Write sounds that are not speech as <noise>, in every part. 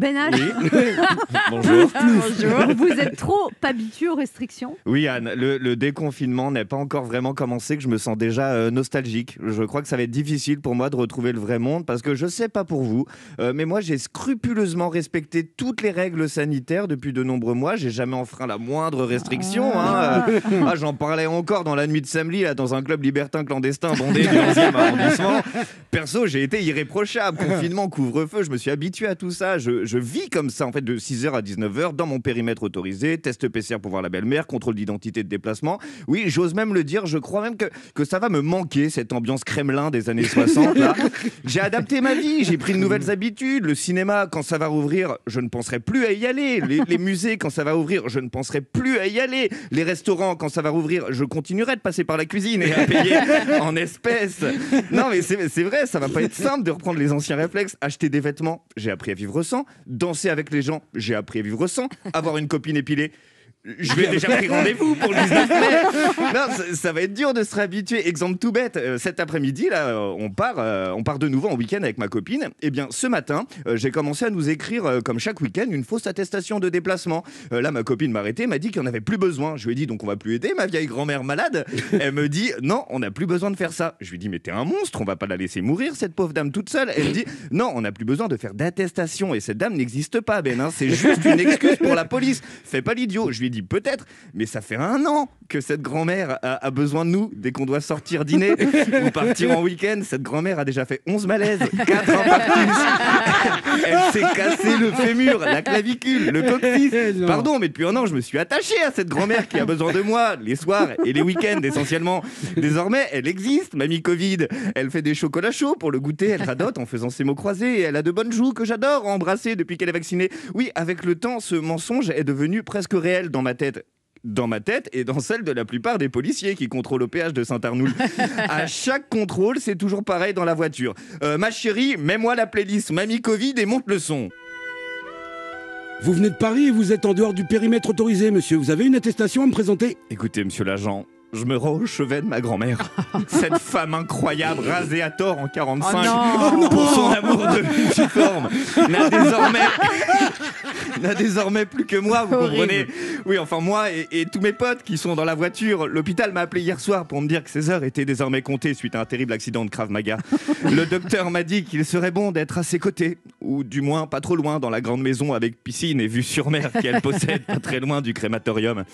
Ben H, <laughs> Bonjour. vous êtes trop habitué aux restrictions Oui, Anne, le, le déconfinement n'est pas encore vraiment commencé, que je me sens déjà euh, nostalgique. Je crois que ça va être difficile pour moi de retrouver le vrai monde parce que je sais pas pour vous, euh, mais moi j'ai scrupuleusement respecté toutes les règles sanitaires depuis de nombreux mois. J'ai jamais enfreint la moindre restriction. hein. Euh, ah, J'en parlais encore dans la nuit de samedi, là, dans un club libertin clandestin bondé du <laughs> 11e arrondissement. Perso, j'ai été irréprochable. Confinement, couvre-feu, je me suis habitué à tout ça. Je, je vis comme ça, en fait, de 6h à 19h, dans mon périmètre autorisé, test PCR pour voir la belle-mère, contrôle d'identité de déplacement. Oui, j'ose même le dire, je crois même que, que ça va me manquer, cette ambiance Kremlin des années <laughs> 60. là. J'ai adapté ma vie, j'ai pris de nouvelles habitudes. Le cinéma, quand ça va rouvrir, je ne penserai plus à y aller. Les, les musées, quand ça va ouvrir, je ne penserai plus à y aller. Les restaurants, quand ça va rouvrir, je continuerai de passer par la cuisine et à payer <laughs> en espèces. Non, mais c'est c'est vrai, ça va pas être simple de reprendre les anciens réflexes. Acheter des vêtements, j'ai appris à vivre sans. Danser avec les gens, j'ai appris à vivre sans. Avoir une copine épilée. Je vais déjà pris rendez-vous pour le 19 mai. <laughs> Non, ça, ça va être dur de se réhabituer. Exemple tout bête, euh, cet après-midi, là, euh, on part, euh, on part de nouveau en week-end avec ma copine. Eh bien, ce matin, euh, j'ai commencé à nous écrire, comme chaque week-end, une fausse attestation de déplacement. Là, ma copine m'a arrêté, m'a dit qu'il n'y en avait plus besoin. Je lui ai dit, donc on va plus aider ma vieille grand-mère malade. <laughs> Elle me dit, non, on n'a plus besoin de faire ça. Je lui dis, mais t'es un monstre, on va pas la laisser mourir, cette pauvre dame toute seule. Elle me dit, non, on n'a plus besoin de faire d'attestation. Et cette dame n'existe pas, Ben. hein. C'est juste une excuse pour la police. Fais pas l'idiot. Je lui dit, peut-être, mais ça fait un an que cette grand-mère a, a besoin de nous dès qu'on doit sortir dîner <laughs> ou partir en week-end. Cette grand-mère a déjà fait 11 malaises, 4 infarctus. <laughs> Elle s'est cassé le fémur, la clavicule, le coccyx. Non. Pardon, mais depuis un an, je me suis attaché à cette grand-mère qui a besoin de moi les soirs et les week-ends essentiellement. Désormais, elle existe, mamie Covid. Elle fait des chocolats chauds pour le goûter, elle radote en faisant ses mots croisés et elle a de bonnes joues que j'adore embrasser depuis qu'elle est vaccinée. Oui, avec le temps, ce mensonge est devenu presque réel dans ma tête dans ma tête et dans celle de la plupart des policiers qui contrôlent au péage de Saint-Arnoul. <laughs> à chaque contrôle, c'est toujours pareil dans la voiture. Euh, ma chérie, mets-moi la playlist Mamie Covid et monte le son. Vous venez de Paris et vous êtes en dehors du périmètre autorisé, monsieur. Vous avez une attestation à me présenter? Écoutez, monsieur l'agent, je me rends au chevet de ma grand-mère. <laughs> Cette femme incroyable, rasée à tort en 45, Oh non. pour son amour de multiforme, n'a désormais, n'a désormais plus que moi, vous Horrible. comprenez Oui, enfin moi et, et tous mes potes qui sont dans la voiture. L'hôpital m'a appelé hier soir pour me dire que ses heures étaient désormais comptées suite à un terrible accident de Krav Maga. Le docteur m'a dit qu'il serait bon d'être à ses côtés, ou du moins pas trop loin dans la grande maison avec piscine et vue sur mer qu'elle possède, pas très loin du crématorium.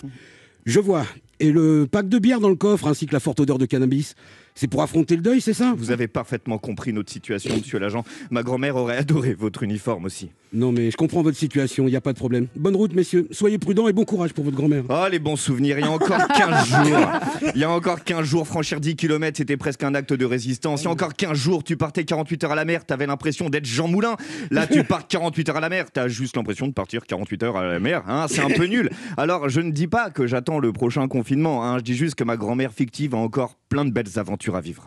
Je vois. Et le pack de bière dans le coffre, ainsi que la forte odeur de cannabis, c'est pour affronter le deuil, c'est ça? Vous avez parfaitement compris notre situation, monsieur l'agent. Ma grand-mère aurait adoré votre uniforme aussi. Non, mais je comprends votre situation, il n'y a pas de problème. Bonne route, messieurs. Soyez prudents et bon courage pour votre grand-mère. Oh, les bons souvenirs, il y a encore <laughs> 15 jours. Il y a encore 15 jours, franchir 10 km, c'était presque un acte de résistance. Il y a encore 15 jours, tu partais 48 heures à la mer, t'avais l'impression d'être Jean Moulin. Là, tu <laughs> pars 48 heures à la mer, t'as juste l'impression de partir 48 heures à la mer. Hein, c'est un peu nul. Alors, je ne dis pas que j'attends le prochain confinement. hein, je dis juste que ma grand-mère fictive a encore plein de belles aventures à vivre.